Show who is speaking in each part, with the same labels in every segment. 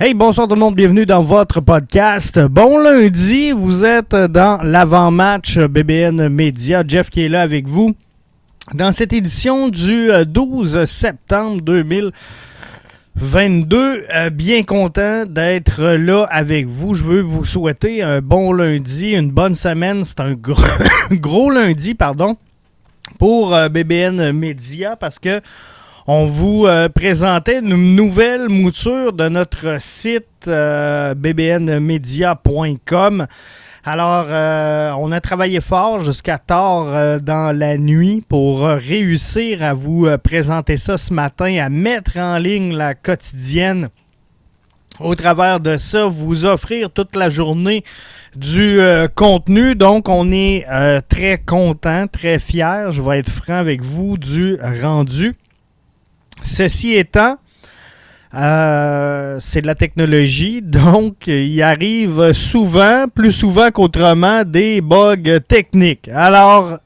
Speaker 1: Hey, bonsoir tout le monde, bienvenue dans votre podcast. Bon lundi, vous êtes dans l'avant-match BBN Média. Jeff qui est là avec vous dans cette édition du 12 euh, septembre 2022. Euh, bien content d'être là avec vous. Je veux vous souhaiter un bon lundi, une bonne semaine. C'est un gros, lundi, pardon, pour euh, BBN Média parce que on vous euh, présentait une nouvelle mouture de notre site euh, bbnmedia.com. Alors, euh, on a travaillé fort jusqu'à tard dans la nuit pour réussir à vous présenter ça ce matin, à mettre en ligne la quotidienne. Au travers de ça, vous offrir toute la journée du contenu. Donc, on est très content, très fier. Je vais être franc avec vous du rendu. Ceci étant, euh, c'est de la technologie, donc il arrive souvent, plus souvent qu'autrement, des bugs techniques. Alors,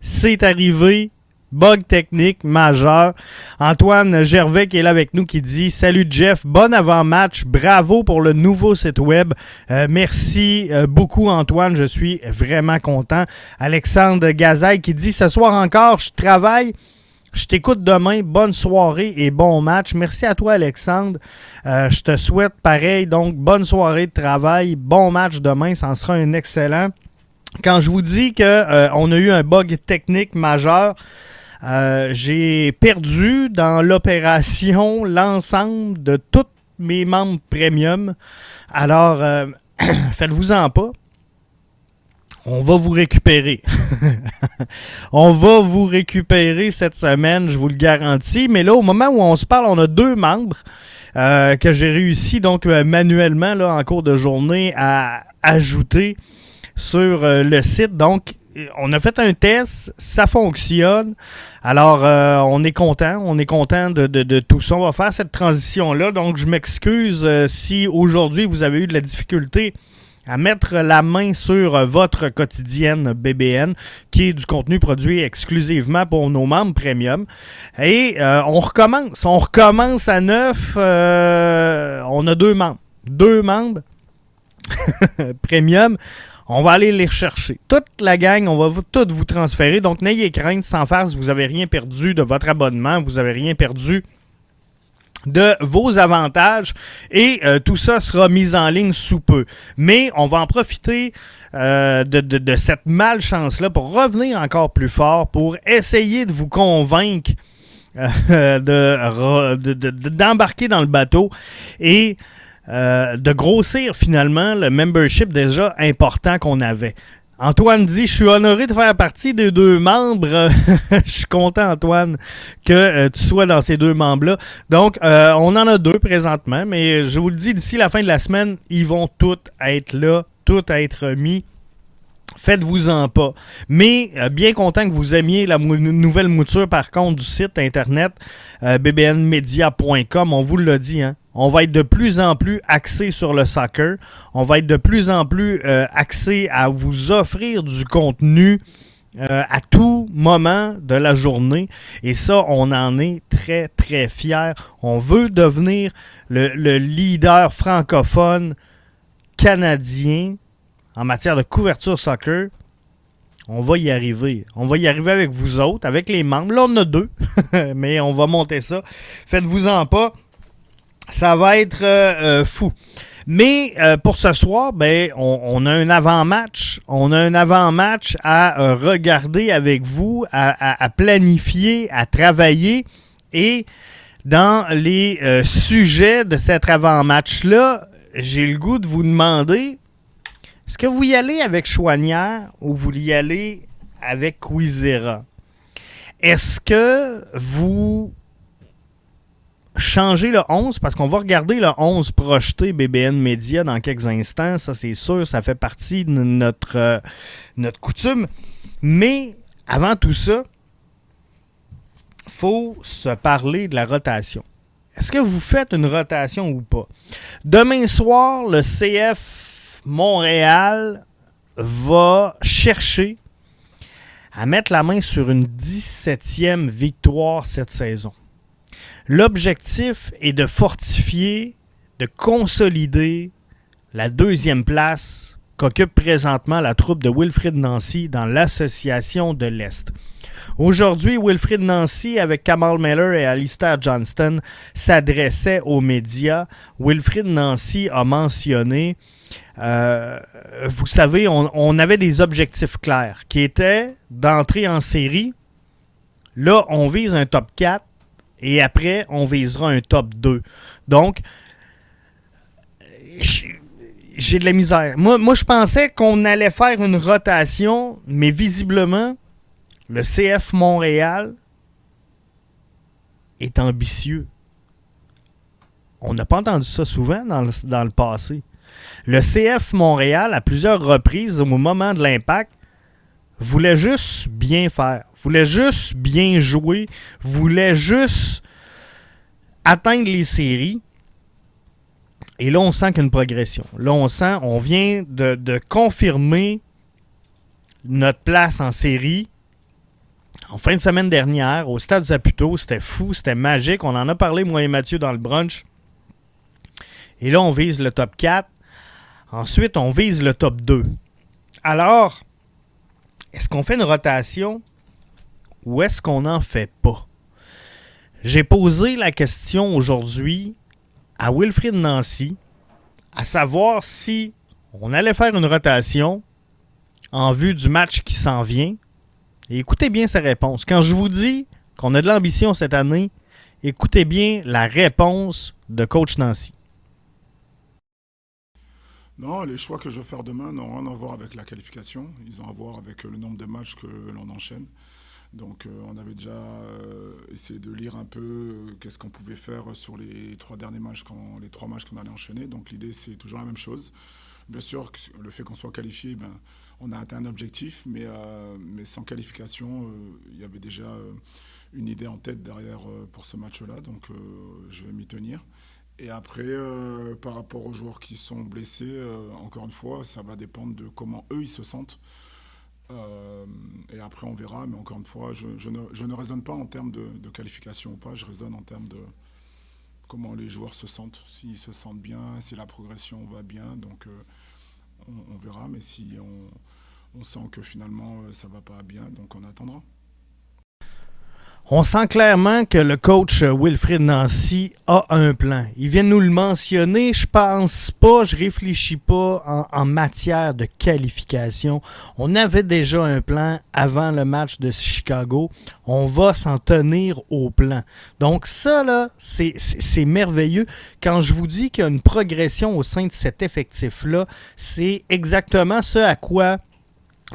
Speaker 1: c'est arrivé, bug technique majeur. Antoine Gervais qui est là avec nous qui dit Salut Jeff, bon avant-match, bravo pour le nouveau site web. Euh, merci euh, beaucoup Antoine, je suis vraiment content. Alexandre Gazaille qui dit Ce soir encore, je travaille. Je t'écoute demain. Bonne soirée et bon match. Merci à toi, Alexandre. Euh, je te souhaite pareil. Donc, bonne soirée de travail. Bon match demain. Ça en sera un excellent. Quand je vous dis qu'on euh, a eu un bug technique majeur, euh, j'ai perdu dans l'opération l'ensemble de tous mes membres premium. Alors, faites-vous-en pas on va vous récupérer. on va vous récupérer cette semaine, je vous le garantis. Mais là, au moment où on se parle, on a deux membres euh, que j'ai réussi donc euh, manuellement là, en cours de journée à ajouter sur euh, le site. Donc, on a fait un test, ça fonctionne. Alors, on est content, on est content de, de, tout ça. On va faire cette transition-là. Donc, je m'excuse si aujourd'hui vous avez eu de la difficulté à mettre la main sur votre quotidienne BBN, qui est du contenu produit exclusivement pour nos membres premium. Et euh, on recommence. On recommence à neuf. Euh, on a deux membres. Deux membres premium. On va aller les rechercher. Toute la gang, on va vous, toutes vous transférer. Donc, n'ayez crainte, sans farce, vous n'avez rien perdu de votre abonnement, vous n'avez rien perdu de vos avantages et euh, tout ça sera mis en ligne sous peu. Mais on va en profiter euh, de, cette malchance-là pour revenir encore plus fort, pour essayer de vous convaincre euh, d'embarquer dans le bateau et de grossir finalement le membership déjà important qu'on avait. Antoine dit Je suis honoré de faire partie des deux membres. Je suis content, Antoine, que euh, tu sois dans ces deux membres-là. Donc, euh, on en a deux présentement, mais je vous le dis, d'ici la fin de la semaine, ils vont tous être là, tous être mis. Faites-vous-en pas. Mais euh, bien content que vous aimiez la nouvelle mouture, par contre, du site internet bbnmedia.com. On vous l'a dit, hein? On va être de plus en plus axé sur le soccer. On va être de plus en plus euh, axé à vous offrir du contenu euh, à tout moment de la journée. Et ça, on en est très, très fiers. On veut devenir le, leader francophone canadien en matière de couverture soccer. On va y arriver. On va y arriver avec vous autres, avec les membres. Là, on en a deux, mais on va monter ça. Faites-vous-en pas ça va être euh, euh, fou. Mais euh, pour ce soir, ben, on, a un avant-match. On a un avant-match à regarder avec vous, à, planifier, à travailler. Et dans les sujets de cet avant-match-là, j'ai le goût de vous demander est-ce que vous y allez avec Chouanière ou vous y allez avec Quizera? Est-ce que vous changer le 11 parce qu'on va regarder le 11 projeté BBN Media dans quelques instants. Ça, c'est sûr, ça fait partie de notre, euh, notre coutume. Mais avant tout ça, faut se parler de la rotation. Est-ce que vous faites une rotation ou pas? Demain soir, le CF Montréal va chercher à mettre la main sur une 17e victoire cette saison. L'objectif est de fortifier de consolider la deuxième place qu'occupe présentement la troupe de Wilfrid Nancy dans l'Association de l'Est. Aujourd'hui, Wilfrid Nancy, avec Kamal Miller et Alistair Johnston, s'adressait aux médias. Wilfrid Nancy a mentionné, euh, vous savez, on, on avait des objectifs clairs qui étaient d'entrer en série. Là, on vise un top 4 et après, on visera un top 2. Donc, j'ai de la misère. Moi, moi je pensais qu'on allait faire une rotation, mais visiblement, le CF Montréal est ambitieux. On n'a pas entendu ça souvent dans dans le, passé. Le CF Montréal, à plusieurs reprises, au moment de l'impact, voulait juste bien faire, voulait juste bien jouer, voulait juste atteindre les séries. Et là, on sent qu'il y a une progression. Là, on sent, on vient de, de confirmer notre place en série. En fin de semaine dernière, au Stade Zaputo, c'était fou, c'était magique. On en a parlé, moi et Mathieu, dans le brunch. Et là, on vise le top 4. Ensuite, on vise le top 2. Alors, est-ce qu'on fait une rotation? Ou est-ce qu'on n'en fait pas? J'ai posé la question aujourd'hui à Wilfrid Nancy à savoir si on allait faire une rotation en vue du match qui s'en vient. Écoutez bien sa réponse. Quand je vous dis qu'on a de l'ambition cette année, écoutez bien la réponse de coach Nancy.
Speaker 2: Non, les choix que je vais faire demain n'ont rien à voir avec la qualification. Ils ont à voir avec le nombre de matchs que l'on enchaîne. Donc euh, on avait déjà euh, essayé de lire un peu euh, qu'est-ce qu'on pouvait faire sur les trois derniers matchs, les trois matchs qu'on allait enchaîner. Donc l'idée c'est toujours la même chose. Bien sûr, le fait qu'on soit qualifié, ben, on a atteint un objectif, mais, mais sans qualification, il y avait déjà une idée en tête derrière pour ce match-là. Donc je vais m'y tenir. Et après, par rapport aux joueurs qui sont blessés, encore une fois, ça va dépendre de comment eux ils se sentent. Euh, et après, on verra. Mais encore une fois, je, je, ne, raisonne pas en termes de, qualification ou pas. Je raisonne en termes de comment les joueurs se sentent. S'ils se sentent bien, si la progression va bien. Donc, euh, on, on, verra. Mais si on, on sent que finalement, euh, ça ne va pas bien, donc on attendra.
Speaker 1: On sent clairement que le coach Wilfrid Nancy a un plan. Il vient de nous le mentionner. Je pense pas, je réfléchis pas en, en, matière de qualification. On avait déjà un plan avant le match de Chicago. On va s'en tenir au plan. Donc ça, là, c'est merveilleux. Quand je vous dis qu'il y a une progression au sein de cet effectif-là, c'est exactement ce à quoi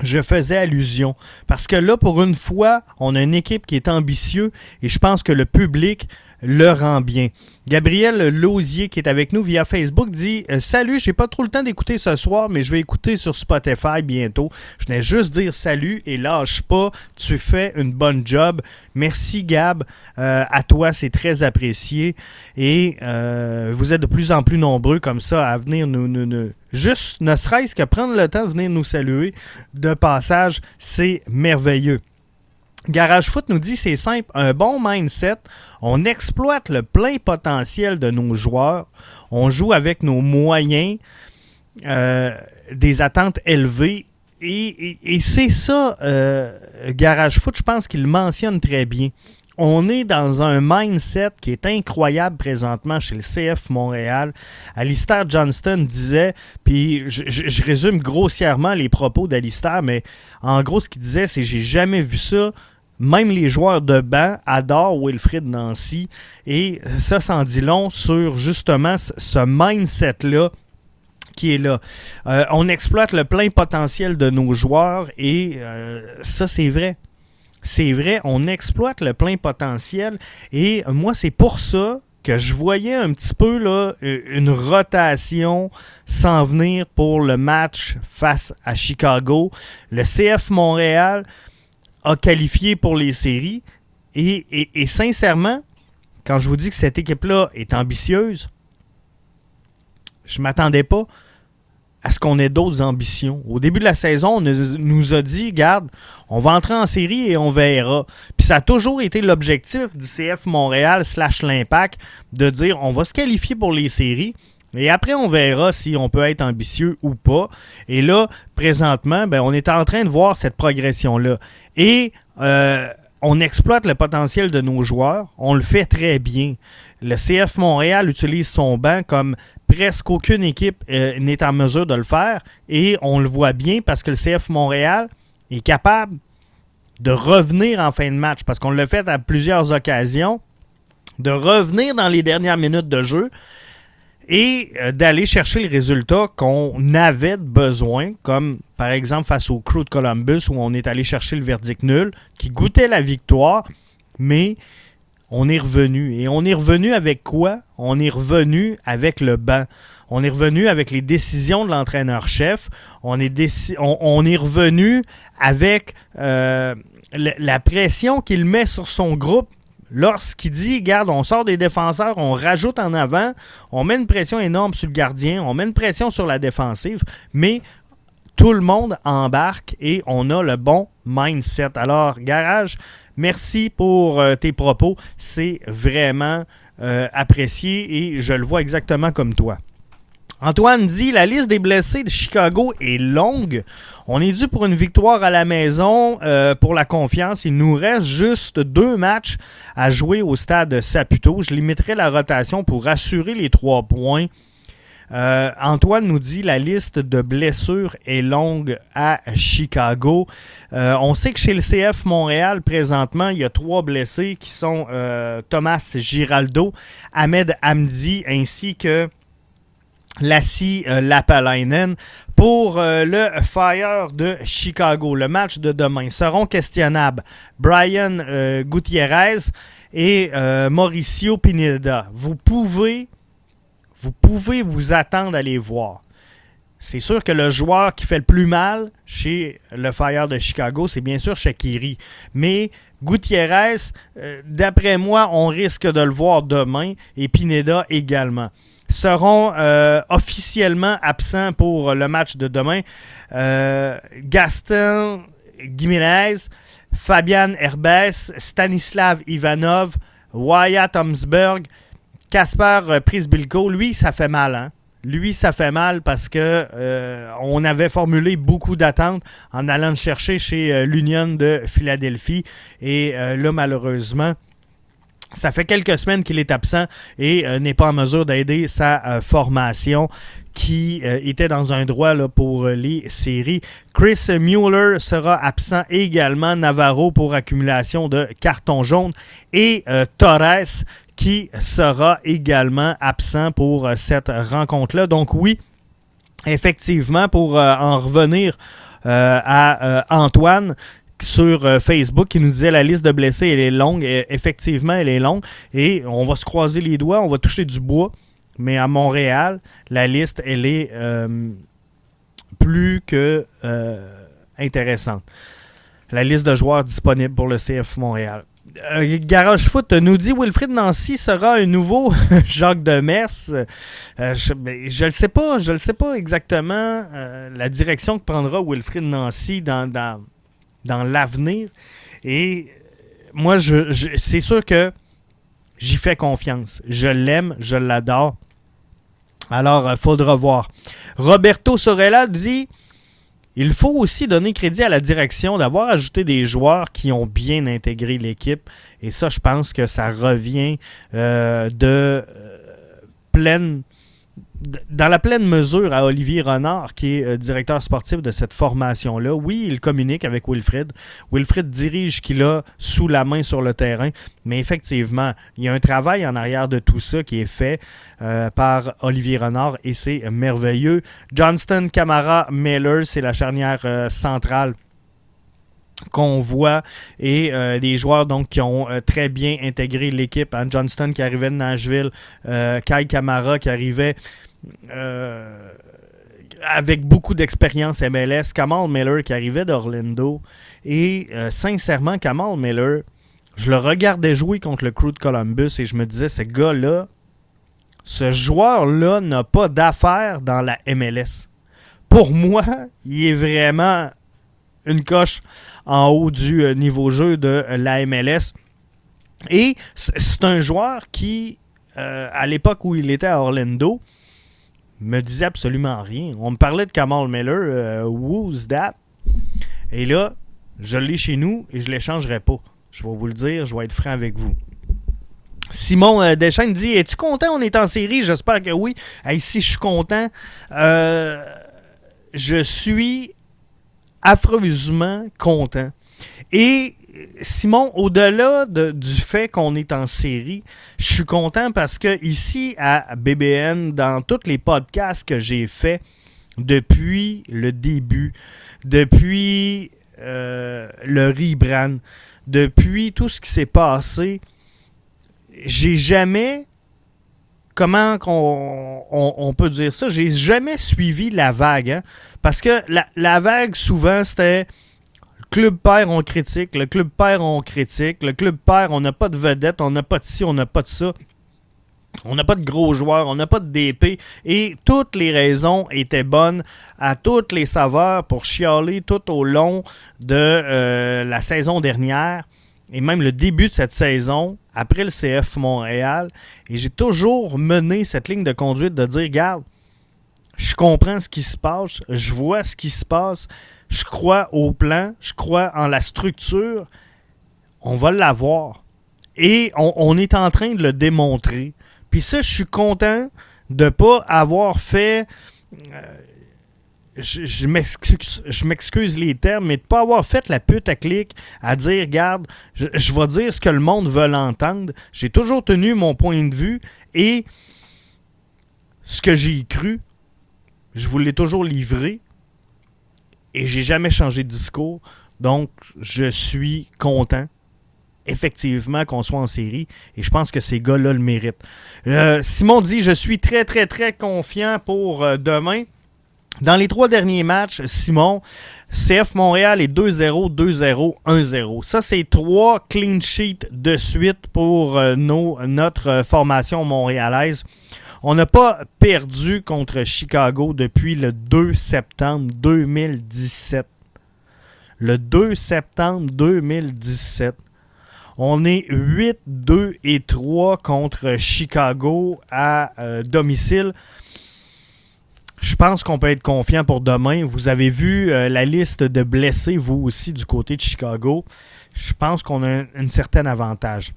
Speaker 1: je faisais allusion. Parce que là, pour une fois, on a une équipe qui est ambitieuse et je pense que le public le rend bien. Gabriel Lausier, qui est avec nous via Facebook, dit euh, Salut, j'ai pas trop le temps d'écouter ce soir, mais je vais écouter sur Spotify bientôt. Je venais juste dire salut et lâche pas, tu fais une bonne job. Merci Gab, euh, à toi, c'est très apprécié. Et euh, vous êtes de plus en plus nombreux comme ça à venir nous, nous, nous juste ne serait-ce que prendre le temps de venir nous saluer de passage, c'est merveilleux. Garage Foot nous dit c'est simple, un bon mindset, on exploite le plein potentiel de nos joueurs, on joue avec nos moyens, euh, des attentes élevées et, c'est ça, euh, Garage Foot, je pense qu'il mentionne très bien. On est dans un mindset qui est incroyable présentement chez le CF Montréal. Alistair Johnston disait, puis je, je, je résume grossièrement les propos d'Alistair, mais en gros, ce qu'il disait, c'est j'ai jamais vu ça même les joueurs de banc adorent Wilfrid Nancy. Et ça s'en dit long sur justement ce mindset-là qui est là. Euh, on exploite le plein potentiel de nos joueurs et euh, ça, c'est vrai. C'est vrai, on exploite le plein potentiel. Et moi, c'est pour ça que je voyais un petit peu une rotation s'en venir pour le match face à Chicago. Le CF Montréal, a qualifié pour les séries. Et, sincèrement, quand je vous dis que cette équipe-là est ambitieuse, je ne m'attendais pas à ce qu'on ait d'autres ambitions. Au début de la saison, on nous a dit, garde, on va entrer en série et on verra. Puis ça a toujours été l'objectif du CF Montréal slash l'Impact de dire, on va se qualifier pour les séries Et après, on verra si on peut être ambitieux ou pas. Et là, présentement, ben, on est en train de voir cette progression-là. Et euh, on exploite le potentiel de nos joueurs. On le fait très bien. Le CF Montréal utilise son banc comme presque aucune équipe euh, n'est en mesure de le faire. Et on le voit bien parce que le CF Montréal est capable de revenir en fin de match. Parce qu'on l'a fait à plusieurs occasions. De revenir dans les dernières minutes de jeu et euh, d'aller chercher le résultat qu'on avait besoin, comme par exemple face au Crew de Columbus où on est allé chercher le verdict nul, qui goûtait la victoire, mais on est revenu. Et on est revenu avec quoi? On est revenu avec le banc. On est revenu avec les décisions de l'entraîneur-chef. On, est on, est revenu avec euh, la pression qu'il met sur son groupe lorsqu'il dit, regarde, on sort des défenseurs, on rajoute en avant, on met une pression énorme sur le gardien, on met une pression sur la défensive, mais tout le monde embarque et on a le bon mindset. Alors, Garage, merci pour euh, tes propos. C'est vraiment euh, apprécié et je le vois exactement comme toi. Antoine dit la liste des blessés de Chicago est longue. On est dû pour une victoire à la maison euh, pour la confiance. Il nous reste juste deux matchs à jouer au stade Saputo. Je limiterai la rotation pour assurer les trois points. Euh, Antoine nous dit la liste de blessures est longue à Chicago. Euh, on sait que chez le CF Montréal, présentement, il y a trois blessés qui sont Thomas Giraldo, Ahmed Hamdi ainsi que Lassie euh, Lapalainen pour euh, le Fire de Chicago. Le match de demain seront questionnables Brian euh, Gutierrez et Mauricio Pineda. Vous pouvez, vous pouvez vous attendre à les voir. C'est sûr que le joueur qui fait le plus mal chez le Fire de Chicago, c'est bien sûr Shakiri. Mais Gutierrez, d'après moi, on risque de le voir demain et Pineda également seront euh, officiellement absents pour le match de demain. Euh, Gaston Gimenez, Fabian Herbès, Stanislav Ivanov, Wyatt Tomsberg, Kasper Prisbilko. Lui, ça fait mal. Hein? Lui, ça fait mal parce que euh, on avait formulé beaucoup d'attentes en allant le chercher chez l'Union de Philadelphie. Et là, malheureusement, ça fait quelques semaines qu'il est absent et euh, n'est pas en mesure d'aider sa euh, formation qui euh, était dans un droit là, pour les séries. Chris Mueller sera absent également. Navarro pour accumulation de carton jaune. Et Torres qui sera également absent pour cette rencontre-là. Donc oui, effectivement, pour en revenir à Antoine, sur euh, Facebook qui nous disait la liste de blessés, elle est longue. effectivement, elle est longue. Et on va se croiser les doigts, on va toucher du bois. Mais à Montréal, la liste, elle est euh, plus que euh, intéressante. La liste de joueurs disponibles pour le CF Montréal. Garage Foot nous dit Wilfrid Nancy sera un nouveau Jacques Demers. je ne le sais pas, je ne sais pas exactement la direction que prendra Wilfrid Nancy dans, dans l'avenir. Et moi, je, c'est sûr que j'y fais confiance. Je l'aime, je l'adore. Alors, il euh, faudra voir. Roberto Sorella dit il faut aussi donner crédit à la direction d'avoir ajouté des joueurs qui ont bien intégré l'équipe. Et ça, je pense que ça revient euh, de euh, pleine dans la pleine mesure à Olivier Renard, qui est euh, directeur sportif de cette formation-là. Oui, il communique avec Wilfred. Wilfred dirige qu'il a sous la main sur le terrain, mais effectivement, il y a un travail en arrière de tout ça qui est fait euh, par Olivier Renard et c'est merveilleux. Johnston, Camara, Miller, c'est la charnière euh, centrale qu'on voit et des joueurs donc qui ont très bien intégré l'équipe. Hein. Johnston qui arrivait de Nashville, Kai Camara qui arrivait euh, avec beaucoup d'expérience MLS, Kamal Miller qui arrivait d'Orlando. Et euh, sincèrement, Kamal Miller, je le regardais jouer contre le Crew de Columbus et je me disais, ce gars-là, ce joueur-là n'a pas d'affaires dans la MLS. Pour moi, il est vraiment une coche en haut du euh, niveau jeu de la MLS. Et c'est un joueur qui, à l'époque où il était à Orlando, me disait absolument rien. On me parlait de Kamal Miller, euh, who's that? Et là, je l'ai chez nous et je ne l'échangerai pas. Je vais vous le dire, je vais être franc avec vous. Simon euh, Deschênes dit Es-tu content On est en série? J'espère que oui. Ici, je suis content. Euh, je suis affreusement content. Et Simon, au-delà du fait qu'on est en série, je suis content parce que ici à BBN, dans tous les podcasts que j'ai faits depuis le début, depuis euh, le rebrand, depuis tout ce qui s'est passé, j'ai jamais comment on, peut dire ça? J'ai jamais suivi la vague. Hein? Parce que la, vague, souvent, c'était club père, on critique. Le club père, on critique. Le club père, on n'a pas de vedette, on n'a pas de ci, on n'a pas de ça. On n'a pas de gros joueurs, on n'a pas de DP. Et toutes les raisons étaient bonnes à toutes les saveurs pour chialer tout au long de euh, la saison dernière et même le début de cette saison après le CF Montréal. Et j'ai toujours mené cette ligne de conduite de dire, regarde, je comprends ce qui se passe, je vois ce qui se passe, je crois au plan, je crois en la structure. On va l'avoir. Et on, est en train de le démontrer. Puis ça, je suis content de ne pas avoir fait. Euh, je, m'excuse les termes, mais de ne pas avoir fait la pute à clic à dire, regarde, je, vais dire ce que le monde veut entendre. J'ai toujours tenu mon point de vue et ce que j'ai cru, je vous l'ai toujours livré et j'ai jamais changé de discours. Donc, je suis content, effectivement, qu'on soit en série. Et je pense que ces gars-là le méritent. Euh, Simon dit Je suis très, très, très confiant pour euh, demain. Dans les trois derniers matchs, Simon, CF Montréal est 2-0, 2-0, 1-0. Ça, c'est trois clean sheets de suite pour euh, notre formation montréalaise. On n'a pas perdu contre Chicago depuis le 2 septembre 2017. Le 2 septembre 2017. On est 8, 2 et 3 contre Chicago à euh, domicile. Je pense qu'on peut être confiant pour demain. Vous avez vu euh, la liste de blessés, vous aussi, du côté de Chicago. Je pense qu'on a un certain avantage.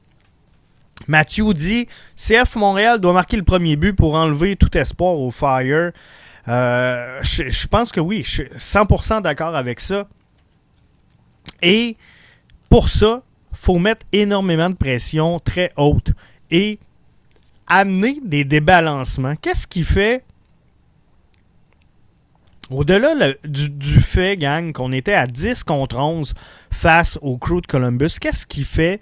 Speaker 1: Mathieu dit CF Montréal doit marquer le premier but pour enlever tout espoir au Fire. Euh, je, pense que oui, je suis 100% d'accord avec ça. Et pour ça, faut mettre énormément de pression très haute et amener des débalancements. Qu'est-ce qui fait, au-delà du, fait, gang, qu'on était à 10 contre 11 face au crew de Columbus, qu'est-ce qui fait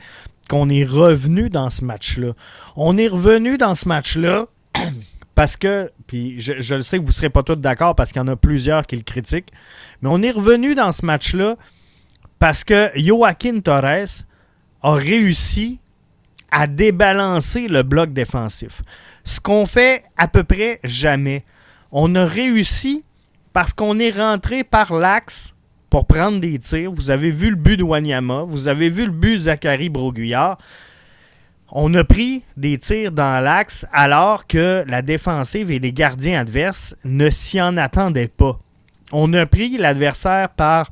Speaker 1: qu'on est revenu dans ce match-là? On est revenu dans ce match-là parce que, puis je, le sais que vous ne serez pas tous d'accord parce qu'il y en a plusieurs qui le critiquent, mais on est revenu dans ce match-là parce que Joaquin Torres a réussi à débalancer le bloc défensif. Ce qu'on fait à peu près jamais. On a réussi parce qu'on est rentré par l'axe pour prendre des tirs. Vous avez vu le but de Wanyama, vous avez vu le but de Zachary Broguillard. On a pris des tirs dans l'axe alors que la défensive et les gardiens adverses ne s'y en attendaient pas. On a pris l'adversaire par,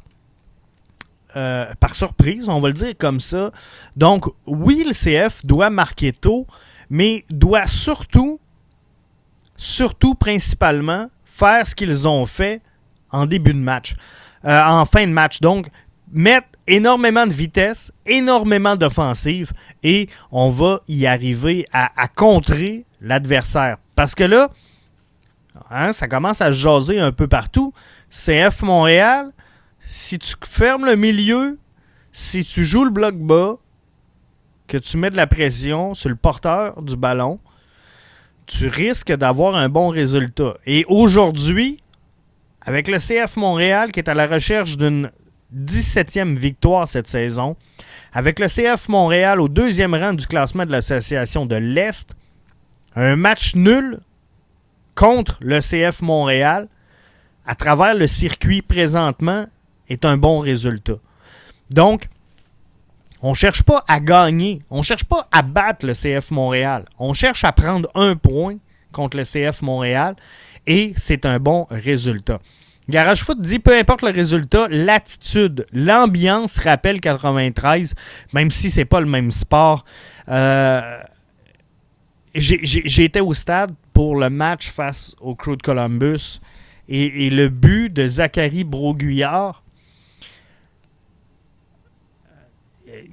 Speaker 1: euh, par surprise, on va le dire comme ça. Donc, oui, le CF doit marquer tôt, mais doit surtout, surtout principalement, faire ce qu'ils ont fait en début de match. Euh, en fin de match. Donc, mettre énormément de vitesse, énormément d'offensive et on va y arriver à, contrer l'adversaire. Parce que là, hein, ça commence à jaser un peu partout. CF Montréal, si tu fermes le milieu, si tu joues le bloc bas, que tu mets de la pression sur le porteur du ballon, tu risques d'avoir un bon résultat. Et aujourd'hui, avec le CF Montréal qui est à la recherche d'une 17e victoire cette saison, avec le CF Montréal au deuxième rang du classement de l'association de l'Est, un match nul contre le CF Montréal à travers le circuit présentement est un bon résultat. Donc, on ne cherche pas à gagner, on ne cherche pas à battre le CF Montréal, on cherche à prendre un point contre le CF Montréal Et c'est un bon résultat. Garage Foot dit peu importe le résultat, l'attitude, l'ambiance rappelle 93, même si c'est pas le même sport. Euh, été au stade pour le match face au Crew de Columbus et, le but de Zachary Broguillard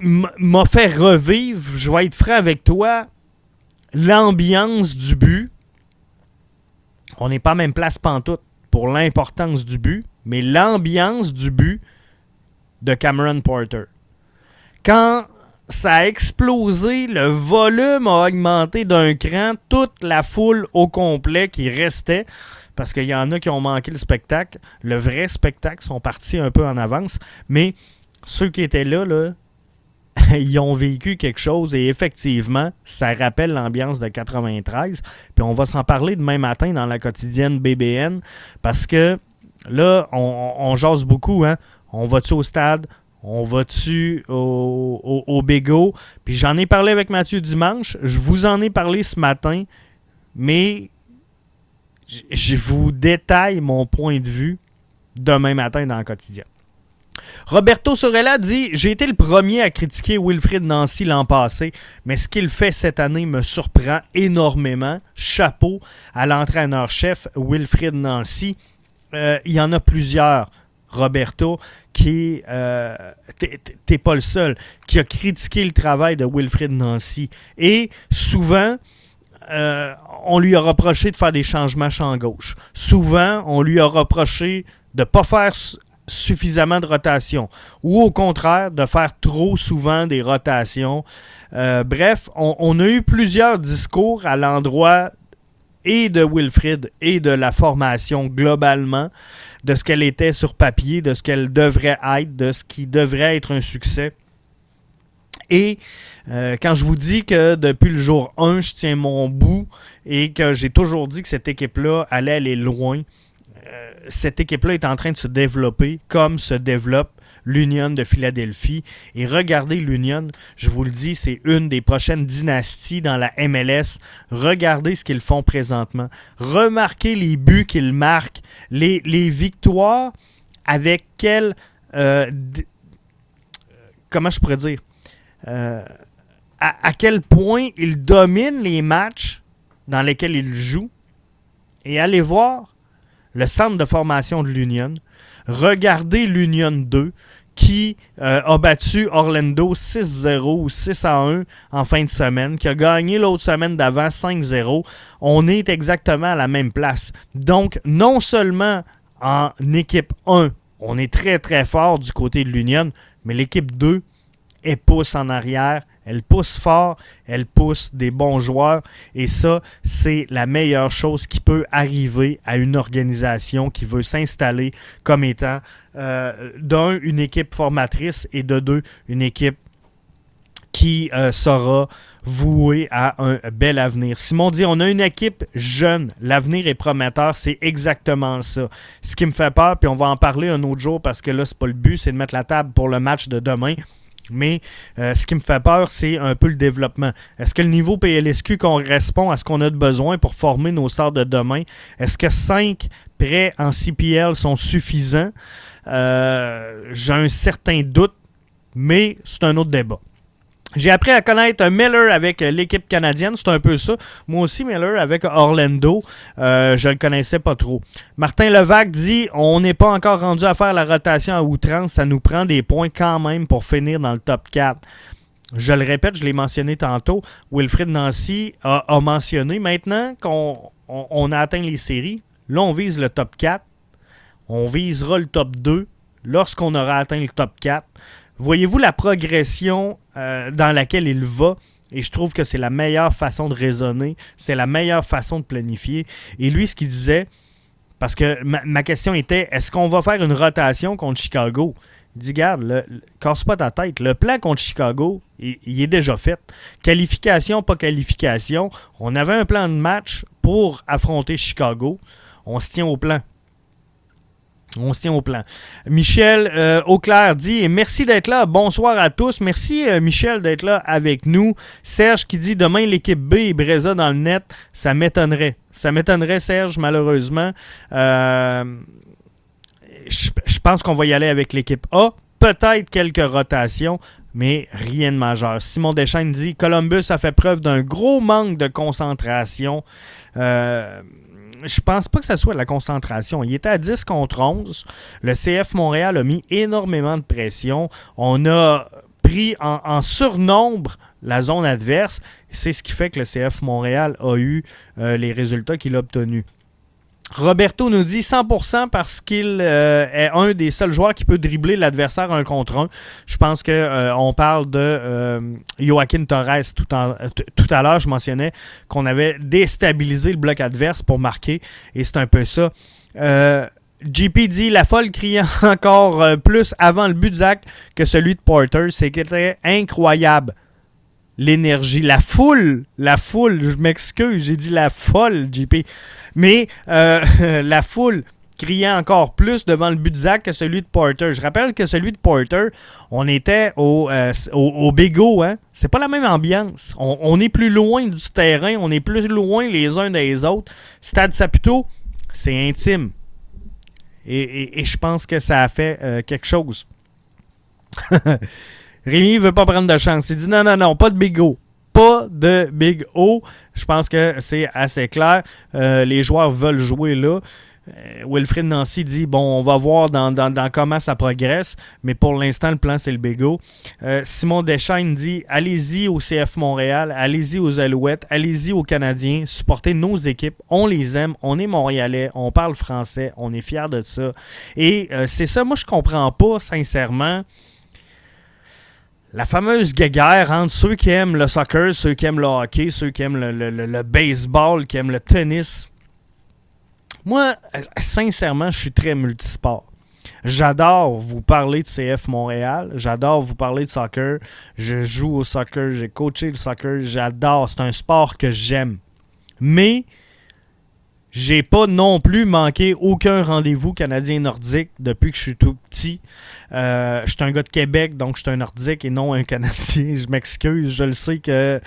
Speaker 1: m'a fait revivre, je vais être franc avec toi, l'ambiance du but. On n'est pas même place pantoute pour l'importance du but, mais l'ambiance du but de Cameron Porter. Quand ça a explosé, le volume a augmenté d'un cran, toute la foule au complet qui restait, parce qu'il y en a qui ont manqué le spectacle, le vrai spectacle, sont partis un peu en avance, mais ceux qui étaient là, là ils ont vécu quelque chose et effectivement, ça rappelle l'ambiance de 93. Puis on va s'en parler demain matin dans la quotidienne BBN parce que là, on, jase beaucoup. Hein? On va-tu au stade? On va-tu au, au, au Bégo? Puis j'en ai parlé avec Mathieu dimanche. Je vous en ai parlé ce matin. Mais je vous détaille mon point de vue demain matin dans le quotidien. Roberto Sorella dit J'ai été le premier à critiquer Wilfrid Nancy l'an passé, mais ce qu'il fait cette année me surprend énormément. Chapeau à l'entraîneur-chef Wilfrid Nancy. Euh, il y en a plusieurs, Roberto, qui. Euh, T'es pas le seul, qui a critiqué le travail de Wilfrid Nancy. Et souvent. Euh, on lui a reproché de faire des changements champ gauche. Souvent, on lui a reproché de ne pas faire suffisamment de rotation ou au contraire de faire trop souvent des rotations. Euh, bref, on, a eu plusieurs discours à l'endroit et de Wilfrid et de la formation globalement, de ce qu'elle était sur papier, de ce qu'elle devrait être, de ce qui devrait être un succès. Et euh, quand je vous dis que depuis le jour 1, je tiens mon bout et que j'ai toujours dit que cette équipe-là allait aller loin, cette équipe-là est en train de se développer comme se développe l'Union de Philadelphie. Et regardez l'Union, je vous le dis, c'est une des prochaines dynasties dans la MLS. Regardez ce qu'ils font présentement. Remarquez les buts qu'ils marquent, les, victoires avec quel... Euh, comment je pourrais dire euh, à, quel point ils dominent les matchs dans lesquels ils jouent. Et allez voir le centre de formation de l'Union. Regardez l'Union 2 qui euh, a battu Orlando 6-0 ou 6-1 en fin de semaine, qui a gagné l'autre semaine d'avant 5-0. On est exactement à la même place. Donc, non seulement en équipe 1, on est très très fort du côté de l'Union, mais l'équipe 2 est pousse en arrière elle pousse fort, elle pousse des bons joueurs et ça, c'est la meilleure chose qui peut arriver à une organisation qui veut s'installer comme étant euh, d'un, une équipe formatrice et de deux, une équipe qui euh, sera vouée à un bel avenir. Simon dit on a une équipe jeune, l'avenir est prometteur, c'est exactement ça. Ce qui me fait peur, puis on va en parler un autre jour parce que là, c'est pas le but, c'est de mettre la table pour le match de demain. Mais euh, ce qui me fait peur, c'est un peu le développement. Est-ce que le niveau PLSQ correspond à ce qu'on a de besoin pour former nos stars de demain? Est-ce que 5 prêts en CPL sont suffisants? Euh, j'ai un certain doute, mais c'est un autre débat. J'ai appris à connaître Miller avec l'équipe canadienne, c'est un peu ça. Moi aussi, Miller avec Orlando, euh, je le connaissais pas trop. Martin Levac dit on n'est pas encore rendu à faire la rotation à outrance, ça nous prend des points quand même pour finir dans le top 4. Je le répète, je l'ai mentionné tantôt, Wilfred Nancy a, mentionné maintenant qu'on a atteint les séries. Là, on vise le top 4. On visera le top 2 lorsqu'on aura atteint le top 4. Voyez-vous la progression euh, dans laquelle il va? Et je trouve que c'est la meilleure façon de raisonner, c'est la meilleure façon de planifier. Et lui, ce qu'il disait, parce que ma, question était, est-ce qu'on va faire une rotation contre Chicago? Il dit, garde, le, casse pas ta tête. Le plan contre Chicago, il, il, est déjà fait. Qualification, pas qualification. On avait un plan de match pour affronter Chicago. On se tient au plan. On se tient au plan. Michel euh, Auclair dit Merci d'être là. Bonsoir à tous. Merci, euh, Michel, d'être là avec nous. Serge qui dit Demain, l'équipe B et Breza dans le net. Ça m'étonnerait. Ça m'étonnerait, Serge, malheureusement. Euh, je, pense qu'on va y aller avec l'équipe A. Peut-être quelques rotations, mais rien de majeur. Simon Deschênes dit Columbus a fait preuve d'un gros manque de concentration. Je pense pas que ce soit la concentration. Il était à 10 contre 11. Le CF Montréal a mis énormément de pression. On a pris en, en surnombre la zone adverse. C'est ce qui fait que le CF Montréal a eu euh, les résultats qu'il a obtenus. Roberto nous dit 100% parce qu'il euh, est un des seuls joueurs qui peut dribbler l'adversaire un contre un. Je pense que euh, parle de euh, Joaquin Torres tout, à l'heure. Je mentionnais qu'on avait déstabilisé le bloc adverse pour marquer et c'est un peu ça. Euh, JP dit la folle criant encore plus avant le but de Zach que celui de Porter. C'était incroyable l'énergie, la foule, la foule, je m'excuse, j'ai dit la folle, JP, mais euh, la foule criait encore plus devant le but de Zach que celui de Porter. Je rappelle que celui de Porter, on était au, euh, au, hein? C'est pas la même ambiance. On, est plus loin du terrain, on est plus loin les uns des autres. Stade Saputo, c'est intime. Et je pense que ça a fait euh, quelque chose. Rémi veut pas prendre de chance. Il dit non, non, non, pas de Big O. Pas de Big O. Je pense que c'est assez clair. Euh, les joueurs veulent jouer là. Euh, Wilfred Nancy dit bon, on va voir dans, dans- dans comment ça progresse, mais pour l'instant, le plan, c'est le Big O. Euh, Simon Deschaines dit allez-y au CF Montréal, allez-y aux Alouettes, allez-y aux Canadiens, supportez nos équipes. On les aime, on est Montréalais, on parle français, on est fiers de ça. Et euh, c'est ça, moi, je comprends pas, sincèrement. La fameuse guéguerre entre ceux qui aiment le soccer, ceux qui aiment le hockey, ceux qui aiment le, le- le- le baseball, qui aiment le tennis. Moi, euh, sincèrement, je suis très multisport. J'adore vous parler de CF Montréal. J'adore vous parler de soccer. Je joue au soccer. J'ai coaché le soccer. J'adore. C'est un sport que j'aime. Mais j'ai pas non plus manqué aucun rendez-vous canadien nordique depuis que je suis tout petit. Euh, je suis un gars de Québec, donc je suis un nordique et non un Canadien. Je m'excuse. Je le sais que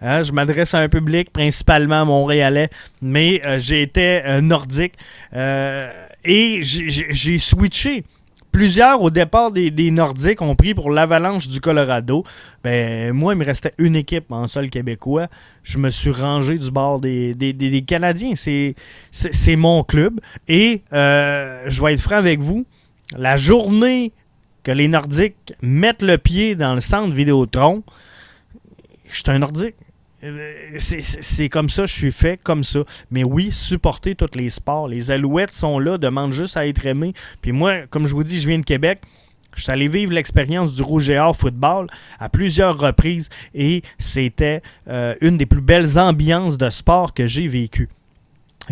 Speaker 1: hein, je m'adresse à un public principalement montréalais, mais euh, j'ai été euh, nordique euh, et j'ai switché. Plusieurs au départ des, Nordiques ont pris pour l'avalanche du Colorado. Ben, moi, il me restait une équipe en sol québécois. Je me suis rangé du bord des, Canadiens. C'est mon club. Et euh, je vais être franc avec vous. La journée que les Nordiques mettent le pied dans le centre Vidéotron, je suis un Nordique. Euh, c'est- comme ça, je suis fait comme ça. Mais oui, supporter tous les sports. Les Alouettes sont là, demandent juste à être aimés. Puis moi, comme je vous dis, je viens de Québec. Je suis allé vivre l'expérience du Rouge et Or football à plusieurs reprises et c'était euh, une des plus belles ambiances de sport que j'ai vécues.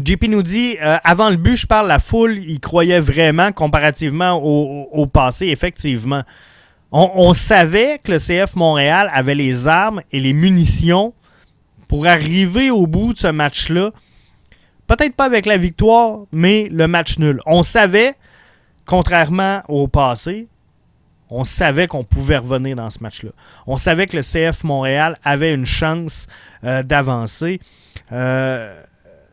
Speaker 1: JP nous dit euh, avant le but, je parle la foule, il croyait vraiment comparativement au, passé, effectivement. On savait que le CF Montréal avait les armes et les munitions pour arriver au bout de ce match-là. Peut-être pas avec la victoire, mais le match nul. On savait, contrairement au passé, on savait qu'on pouvait revenir dans ce match-là. On savait que le CF Montréal avait une chance euh, d'avancer. Euh,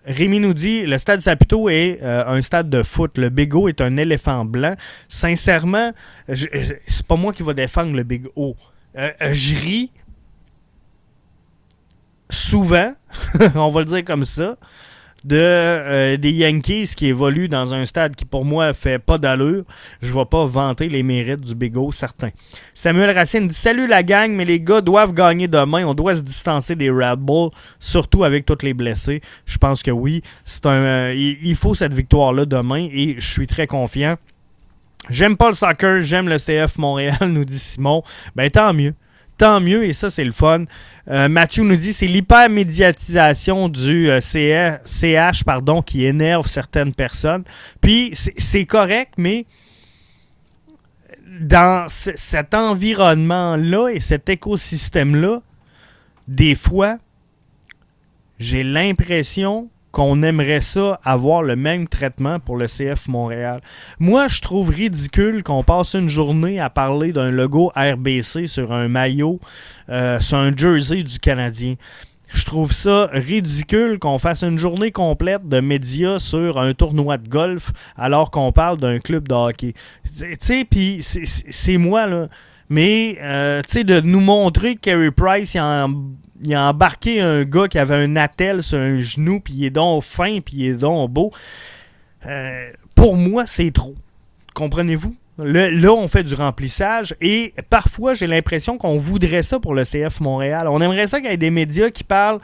Speaker 1: Rémi nous dit le stade Saputo est euh, un stade de foot. Le Big O est un éléphant blanc. Sincèrement, c'est pas moi qui va défendre le Big O. Je ris souvent, on va le dire comme ça, de, euh, des Yankees qui évoluent dans un stade qui pour moi fait pas d'allure. Je vais pas vanter les mérites du Big O, certain. Samuel Racine dit Salut la gang, mais les gars doivent gagner demain. On doit se distancer des Red Bull, surtout avec tous les blessés. Je pense que oui. C'est un, euh, il, faut cette victoire-là demain et je suis très confiant. J'aime pas le soccer, j'aime le CF Montréal, nous dit Simon. Ben tant mieux. Tant mieux, et ça, c'est le fun. Euh, Mathieu nous dit c'est l'hypermédiatisation du euh, CH pardon, qui énerve certaines personnes. Puis c'est correct, mais dans ce- cet environnement-là et cet écosystème-là, des fois, j'ai l'impression qu'on aimerait ça avoir le même traitement pour le CF Montréal. Moi, je trouve ridicule qu'on passe une journée à parler d'un logo RBC sur un maillot, euh, sur un jersey du Canadien. Je trouve ça ridicule qu'on fasse une journée complète de médias sur un tournoi de golf alors qu'on parle d'un club de hockey. Tu sais, puis c'est moi, là. Mais, euh, tu sais, de nous montrer que Carey Price, il a, il a, embarqué un gars qui avait un attel sur un genou, puis il est donc fin, puis il est donc beau. Euh, pour moi, c'est trop. Comprenez-vous? là, on fait du remplissage et parfois, j'ai l'impression qu'on voudrait ça pour le CF Montréal. On aimerait ça qu'il y ait des médias qui parlent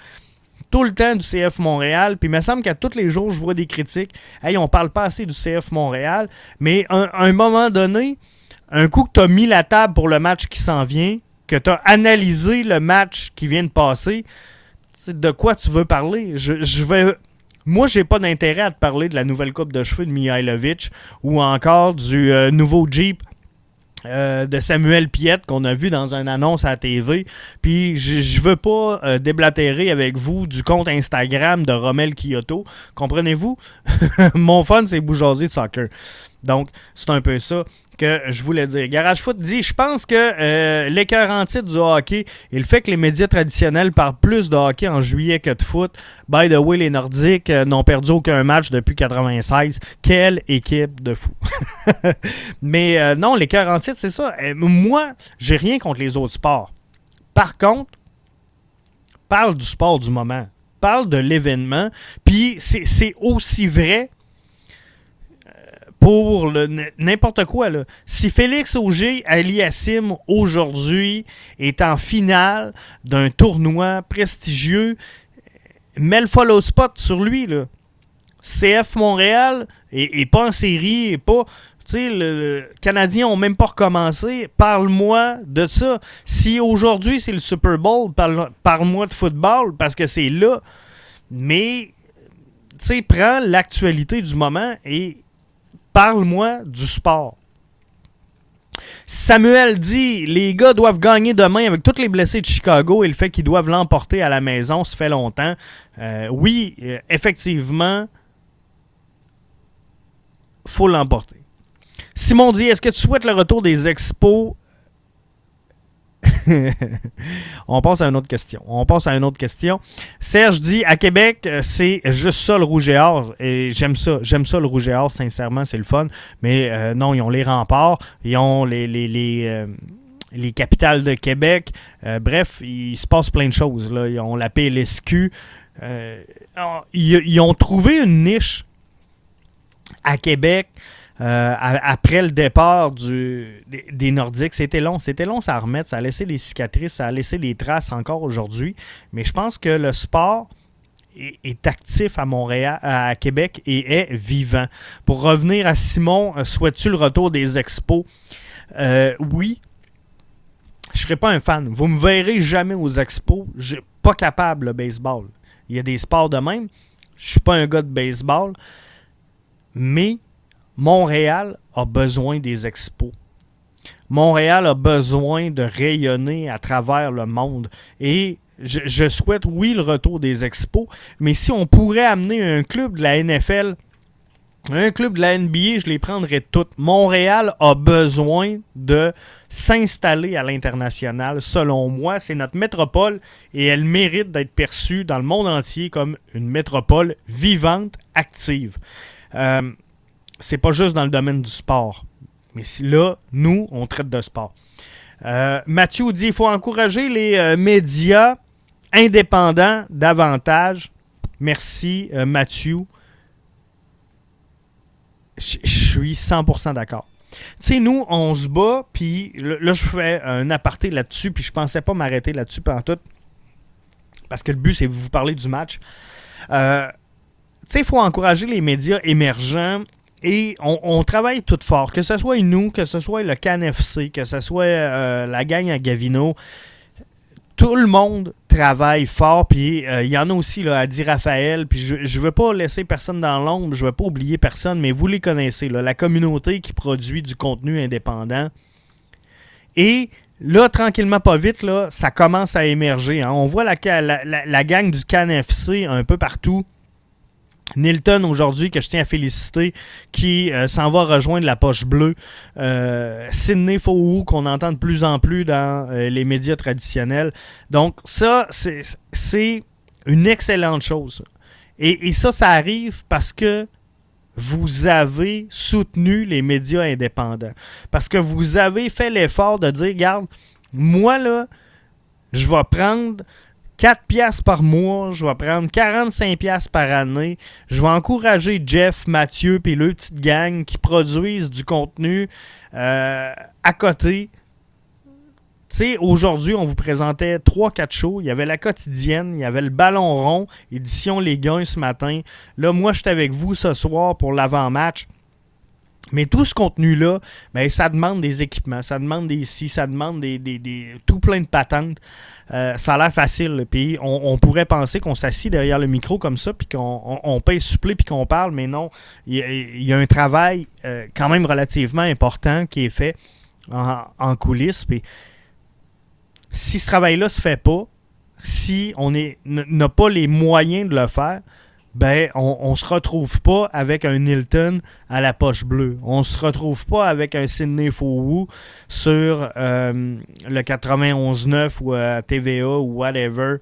Speaker 1: tout le temps du CF Montréal. Puis il me semble qu'à tous les jours, je vois des critiques. Hey, on parle pas assez du CF Montréal. Mais à un, moment donné, un coup que tu as mis la table pour le match qui s'en vient, que tu as analysé le match qui vient de passer, de quoi tu veux parler? Je, je vais moi, j'ai pas d'intérêt à te parler de la nouvelle coupe de cheveux de Mihailovic ou encore du euh, nouveau Jeep euh, de Samuel Piette qu'on a vu dans une annonce à la TV. Puis je veux pas euh, déblatérer avec vous du compte Instagram de Romel Kyoto. Comprenez-vous? Mon fun, c'est bougeoser de soccer. Donc, c'est un peu ça que je voulais dire. Garage Foot dit Je pense que euh, l'écœur en titre du hockey et le fait que les médias traditionnels parlent plus de hockey en juillet que de foot. By the way, les Nordiques euh, n'ont perdu aucun match depuis 96. Quelle équipe de fou. Mais euh, non, l'écœur en titre, c'est ça. moi, j'ai rien contre les autres sports. Par contre, parle du sport du moment. Parle de l'événement. Puis c'est aussi vrai pour n'importe quoi. Si Félix Auger Aliassim aujourd'hui est en finale d'un tournoi prestigieux, mets le follow spot sur lui. CF Montréal est, pas en série, et pas. Tu sais, le, Canadiens ont même pas recommencé. Parle-moi de ça. Si aujourd'hui c'est le Super Bowl, parle-moi de football parce que c'est là. Mais, tu sais, prends l'actualité du moment et Parle-moi du sport. Samuel dit les gars doivent gagner demain avec tous les blessés de Chicago et le fait qu'ils doivent l'emporter à la maison, ça fait longtemps. Euh, oui, euh, effectivement, faut l'emporter. Simon dit est-ce que tu souhaites le retour des expos On passe à une autre question. On à une autre question. Serge dit à Québec, euh, c'est juste ça le rouge et or. Et j'aime ça. J'aime ça le rouge et or, sincèrement, c'est le fun. Mais euh, non, ils ont les remparts, ils ont les. les, les euh, capitales de Québec. bref, il se passe plein de choses. Là. Ils ont la PLSQ. ils, ont trouvé une niche à Québec euh, après le départ des, Nordiques. C'était long. C'était long, ça à remettre. Ça a laissé des cicatrices, ça a laissé des traces encore aujourd'hui. Mais je pense que le sport est, actif à Montréal, à Québec et est vivant. Pour revenir à Simon, euh, souhaites-tu le retour des expos? Euh, oui. Je ne serai pas un fan. Vous me verrez jamais aux expos. Je suis pas capable, le baseball. Il y a des sports de même. Je suis pas un gars de baseball. Mais Montréal a besoin des expos. Montréal a besoin de rayonner à travers le monde. Et je, souhaite, oui, le retour des expos, mais si on pourrait amener un club de la NFL, un club de la NBA, je les prendrais toutes. Montréal a besoin de s'installer à l'international. Selon moi, c'est notre métropole et elle mérite d'être perçue dans le monde entier comme une métropole vivante, active. Euh, c'est pas juste dans le domaine du sport. Mais là, nous, on traite de sport. Euh, Mathieu dit il faut encourager les euh, médias indépendants davantage. Merci, euh, Mathieu. Je suis 100% d'accord. Tu sais, nous, on se bat, puis là, je fais un aparté là-dessus, puis je pensais pas m'arrêter là-dessus pendant tout. Parce que le but, c'est de vous parler du match. tu sais, il faut encourager les médias émergents et on, travaille tout fort, que ce soit nous, que ce soit le CanFC, que ce soit euh, la gang à Gavino. Tout le monde travaille fort, puis euh, il y en a aussi là, à dire Raphaël, puis je ne veux pas laisser personne dans l'ombre, je ne veux pas oublier personne, mais vous les connaissez, la communauté qui produit du contenu indépendant. Et là, tranquillement, pas vite, là, ça commence à émerger. Hein. On voit la, la, la, gang du CanFC un peu partout Nilton aujourd'hui, que je tiens à féliciter, qui euh, s'en va rejoindre la poche bleue. Euh, Sidney qu'on entend de plus en plus dans euh, les médias traditionnels. Donc ça, c'est une excellente chose. Et, et, ça, ça arrive parce que vous avez soutenu les médias indépendants. Parce que vous avez fait l'effort de dire, regarde, moi là, je vais prendre 4 piastres par mois, je vais prendre 45 piastres par année. Je vais encourager Jeff, Mathieu et le petite gang qui produisent du contenu euh, à côté. Tu sais, aujourd'hui, on vous présentait 3-4 shows. Il y avait la quotidienne, il y avait le ballon rond, édition Les Gains ce matin. Là, moi, je suis avec vous ce soir pour l'avant-match. Mais tout ce contenu-là, ben, ça demande des équipements, ça demande des si, ça demande des, tout plein de patentes. Euh, ça a l'air facile. Puis on, pourrait penser qu'on s'assit derrière le micro comme ça, puis qu'on on, paye supplé, puis qu'on parle, mais non. Il y, a un travail euh, quand même relativement important qui est fait en, coulisses. Puis si ce travail-là se fait pas, si on n'a pas les moyens de le faire, ben, on ne se retrouve pas avec un Nilton à la poche bleue. On se retrouve pas avec un Sidney Fowou sur euh, le 91.9 ou euh, TVA ou whatever.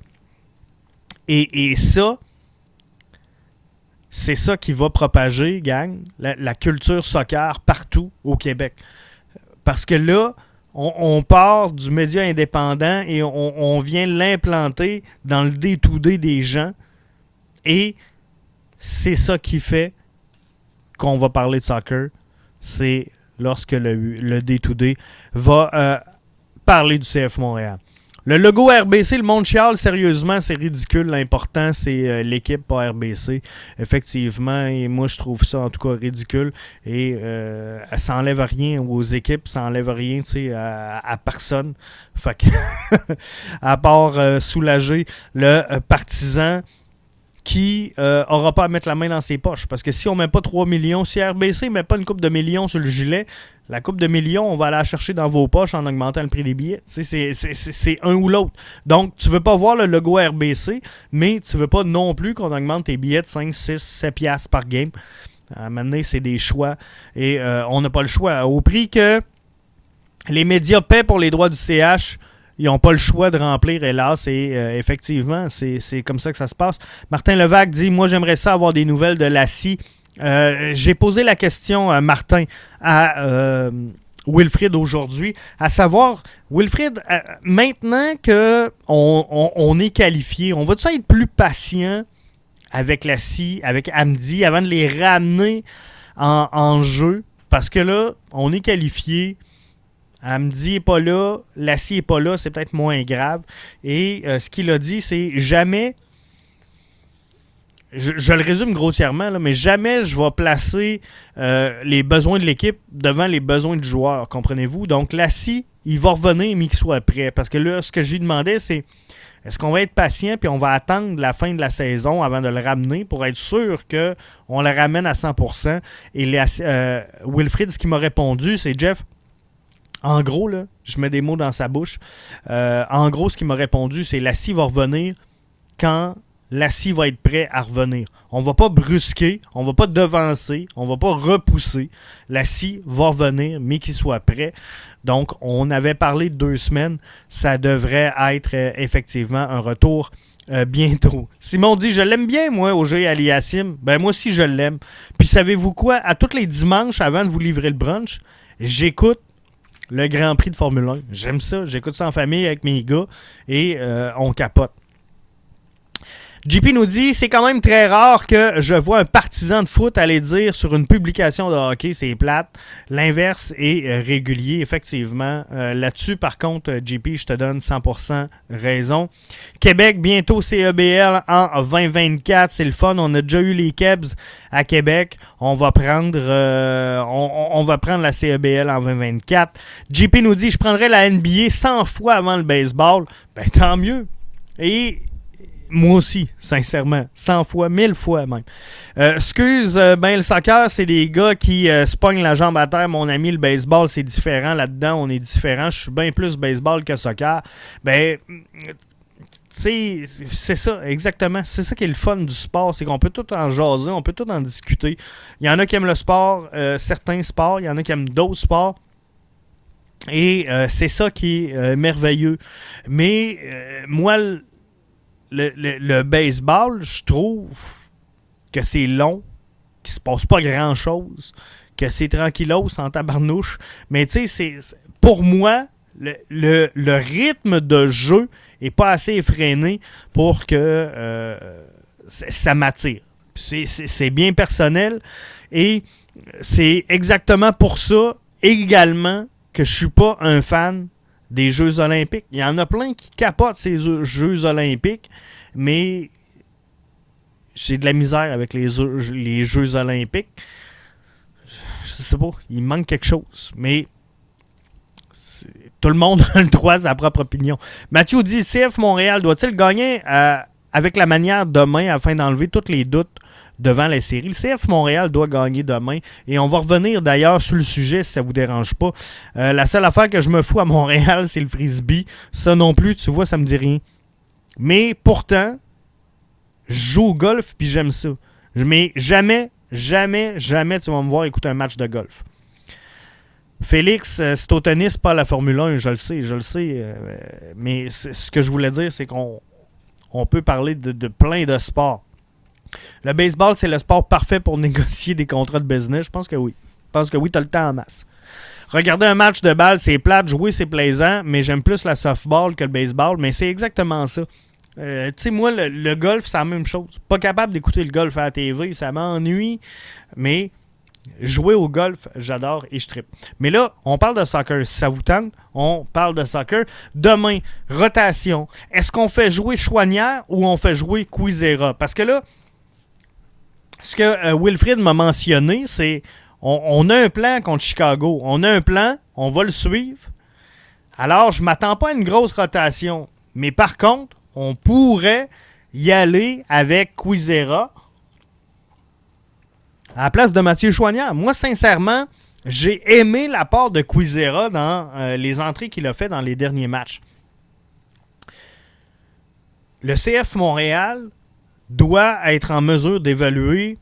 Speaker 1: Et, ça, c'est ça qui va propager, gang, la, culture soccer partout au Québec. Parce que là, on, part du média indépendant et on, on vient l'implanter dans le day-to-day des gens. Et c'est ça qui fait qu'on va parler de soccer. C'est lorsque le, le day va euh, parler du CF Montréal. Le logo RBC, le monde sérieusement, c'est ridicule. L'important, c'est euh, l'équipe, pas RBC. Effectivement, et moi, je trouve ça en tout cas ridicule. Et euh, ça n'enlève rien aux équipes, ça n'enlève rien à, à personne. Fait à part soulager le partisan qui n'aura euh, pas à mettre la main dans ses poches. Parce que si on ne met pas 3 millions, si RBC ne met pas une coupe de millions sur le gilet, la coupe de millions, on va aller la chercher dans vos poches en augmentant le prix des billets. C'est un ou l'autre. Donc, tu veux pas voir le logo RBC, mais tu veux pas non plus qu'on augmente tes billets de 5, 6, 7 piastres par game. À un moment donné, c'est des choix. Et euh, on n'a pas le choix. Au prix que les médias paient pour les droits du CH, ils n'ont pas le choix de remplir, hélas. Et euh, effectivement, c'est comme ça que ça se passe. Martin Levac dit Moi, j'aimerais ça avoir des nouvelles de la euh, J'ai posé la question, à Martin, à. Euh, Wilfrid aujourd'hui, à savoir, Wilfrid, maintenant que on, est qualifié, on va-tu être plus patient avec la scie, avec Amdi, avant de les ramener en, en jeu? Parce que là, on est qualifié, dit, n'est pas là, Lassie n'est pas là, c'est peut-être moins grave. Et euh, ce qu'il a dit, c'est jamais, je, le résume grossièrement, mais jamais je vais placer euh, les besoins de l'équipe devant les besoins du joueur, comprenez-vous? Donc Lassie, il va revenir, mais qu'il soit prêt. Parce que là, ce que j'ai demandé, c'est est-ce qu'on va être patient puis on va attendre la fin de la saison avant de le ramener pour être sûr qu'on le ramène à 100%? Et euh, Wilfried, ce qu'il m'a répondu, c'est Jeff, en gros, là, je mets des mots dans sa bouche. Euh, en gros, ce qu'il m'a répondu, c'est la va revenir quand la va être prêt à revenir. On va pas brusquer, on va pas devancer, on va pas repousser. La va revenir, mais qu'il soit prêt. Donc, on avait parlé de deux semaines. Ça devrait être euh, effectivement un retour euh, bientôt. Simon dit Je l'aime bien, moi, au jeu Aliassim. Ben, moi aussi, je l'aime. Puis, savez-vous quoi? À tous les dimanches, avant de vous livrer le brunch, j'écoute le Grand Prix de Formule 1. J'aime ça. J'écoute ça en famille avec mes gars et euh, on capote. JP nous dit c'est quand même très rare que je vois un partisan de foot aller dire sur une publication de hockey c'est plate. L'inverse est euh, régulier, effectivement. Euh, là-dessus, par contre, JP, je te donne 100% raison. Québec, bientôt CEBL en 2024. C'est le fun. On a déjà eu les Kebs à Québec. On va prendre, euh, on, va prendre la CEBL en 2024. JP nous dit je prendrais la NBA 100 fois avant le baseball. Ben tant mieux. Et moi aussi, sincèrement. 100 fois, 1000 fois même. Euh, excuse, euh, ben le soccer, c'est des gars qui euh, la jambe à terre. Mon ami, le baseball, c'est différent. Là-dedans, on est différent. Je suis bien plus baseball que soccer. Ben, c'est ça, exactement. C'est ça qui est le fun du sport, c'est qu'on peut tout en jaser, on peut tout en discuter. Il y en a qui aiment le sport, euh, certains sports, il y en a qui aiment d'autres sports. Et c'est ça qui est merveilleux. Mais moi, le, le, baseball, je trouve que c'est long, qu'il se passe pas grand-chose, que c'est tranquillos en tabarnouche. Mais tu sais, pour moi, le, rythme de jeu est pas assez effréné pour que euh, ça m'attire. C'est bien personnel et c'est exactement pour ça également que je suis pas un fan des Jeux olympiques. Il y en a plein qui capotent ces Jeux olympiques, mais j'ai de la misère avec les, les Jeux olympiques. Je sais pas, il manque quelque chose. Mais tout le monde a le droit à sa propre opinion. Mathieu dit CF Montréal doit-il gagner euh, avec la manière demain afin d'enlever tous les doutes devant les séries. Le CF Montréal doit gagner demain. Et on va revenir d'ailleurs sur le sujet si ça vous dérange pas. Euh, la seule affaire que je me fous à Montréal, c'est le frisbee. Ça non plus, tu vois, ça me dit rien. Mais pourtant, je joue au golf puis j'aime ça. Mais jamais, jamais, jamais tu vas me voir écouter un match de golf. Félix, euh, c'est au tennis, pas la Formule 1, je le sais, je le sais. Euh, mais ce que je voulais dire, c'est qu'on on peut parler de, plein de sports. Le baseball, c'est le sport parfait pour négocier des contrats de business? Je pense que oui. Je pense que oui, tu as le temps en masse. Regarder un match de balle, c'est plate. Jouer, c'est plaisant. Mais j'aime plus la softball que le baseball. Mais c'est exactement ça. Euh, tu sais, moi, le, golf, c'est la même chose. Pas capable d'écouter le golf à la TV, ça m'ennuie. Mais Jouer au golf, j'adore et je tripe. Mais là, on parle de soccer. Si ça vous tente, on parle de soccer. Demain, rotation. Est-ce qu'on fait jouer Chouanière ou on fait jouer Quizera? Parce que là, ce que euh, m'a mentionné, c'est on, a un plan contre Chicago. On a un plan, on va le suivre. Alors, je ne m'attends pas à une grosse rotation. Mais par contre, on pourrait y aller avec Quizera à la place de Mathieu Chouanière. Moi, sincèrement, j'ai aimé l'apport de Quizera dans euh, les entrées qu'il a fait dans les derniers matchs. Le CF Montréal doit être en mesure d'évaluer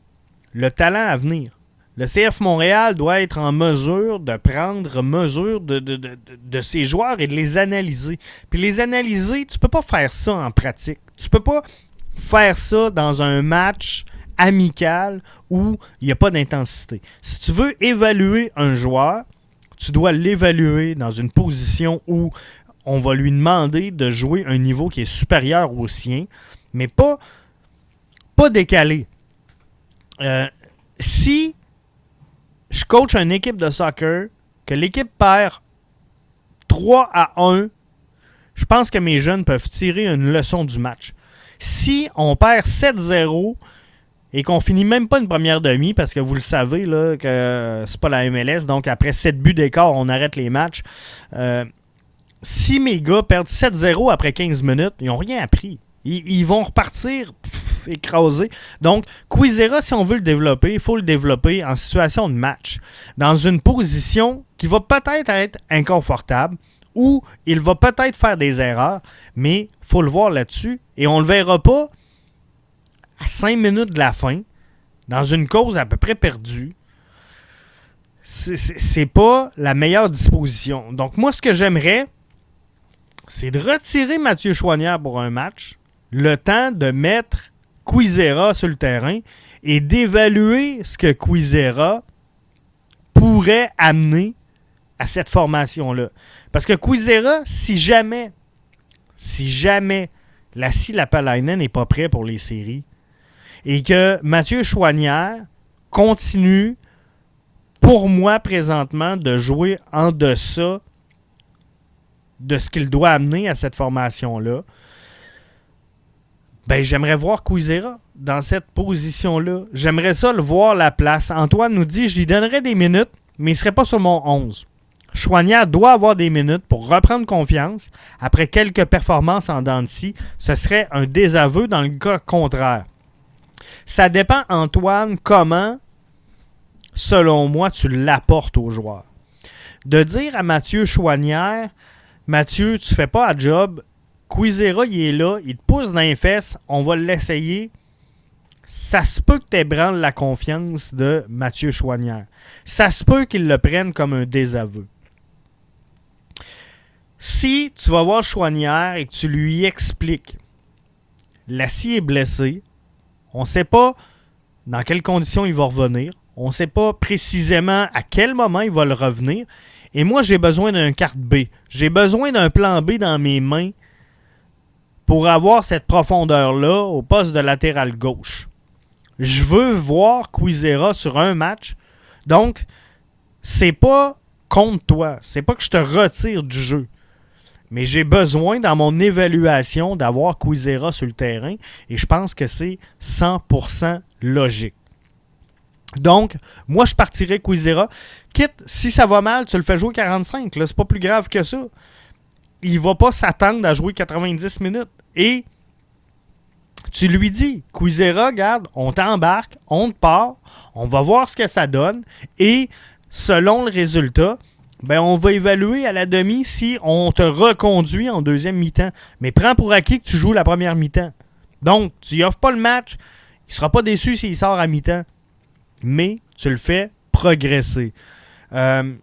Speaker 1: le talent à venir. Le CF Montréal doit être en mesure de prendre mesure de, de, de, ses joueurs et de les analyser. Puis les analyser, tu peux pas faire ça en pratique. Tu peux pas faire ça dans un match amical où il n'y a pas d'intensité. Si tu veux évaluer un joueur, tu dois l'évaluer dans une position où on va lui demander de jouer un niveau qui est supérieur au sien, mais pas, décalé. Euh, si je coach une équipe de soccer, que l'équipe perd 3 à 1, je pense que mes jeunes peuvent tirer une leçon du match. Si on perd 7-0, et qu'on finit même pas une première demi parce que vous le savez là, que c'est pas la MLS. Donc après 7 buts d'écart, on arrête les matchs. Euh, si mes gars perdent 7-0 après 15 minutes, ils n'ont rien appris. Ils, vont repartir écrasés. Donc, Quizera, si on veut le développer, il faut le développer en situation de match. Dans une position qui va peut-être être inconfortable ou il va peut-être faire des erreurs, mais il faut le voir là-dessus. Et on ne le verra pas à 5 minutes de la fin, dans une cause à peu près perdue, c'est pas la meilleure disposition. Donc, moi, ce que j'aimerais, c'est de retirer Mathieu Chouanière pour un match, le temps de mettre Quizera sur le terrain et d'évaluer ce que Quizera pourrait amener à cette formation-là. Parce que Quizera, si jamais, si jamais la Lapalainen n'est pas prêt pour les séries, et que Mathieu Chouanière continue, pour moi présentement, de jouer en deçà de ce qu'il doit amener à cette formation-là, ben, j'aimerais voir Quizera dans cette position-là. J'aimerais ça le voir la place. Antoine nous dit je lui donnerais des minutes, mais il ne serait pas sur mon 11. Chouanière doit avoir des minutes pour reprendre confiance. Après quelques performances en dents ce serait un désaveu dans le cas contraire. Ça dépend, Antoine, comment, selon moi, tu l'apportes aux joueurs. De dire à Mathieu Chouanière, Mathieu, tu fais pas un job Quizera, il est là, il te pousse dans les fesses, on va l'essayer. Ça se peut que tu ébranles la confiance de Mathieu Chouanière. Ça se peut qu'il le prenne comme un désaveu. Si tu vas voir Chouanière et que tu lui expliques l'acier est blessé, on ne sait pas dans quelles conditions il va revenir, on ne sait pas précisément à quel moment il va le revenir, et moi j'ai besoin d'un carte B. J'ai besoin d'un plan B dans mes mains pour avoir cette profondeur-là au poste de latéral gauche. Je veux voir Quizera sur un match. Donc, c'est pas contre toi. C'est pas que je te retire du jeu. Mais j'ai besoin, dans mon évaluation, d'avoir Quizera sur le terrain. Et je pense que c'est 100% logique. Donc, moi, je partirais Quizera. Quitte, si ça va mal, tu le fais jouer 45. C'est pas plus grave que ça. Il va pas s'attendre à jouer 90 minutes. Et tu lui dis, Quizera, regarde, on t'embarque, on te part, on va voir ce que ça donne, et selon le résultat, ben on va évaluer à la demi si on te reconduit en deuxième mi-temps. Mais prends pour acquis que tu joues la première mi-temps. Donc, tu lui offres pas le match, il sera pas déçu s'il sort à mi-temps. Mais tu le fais progresser. Euh,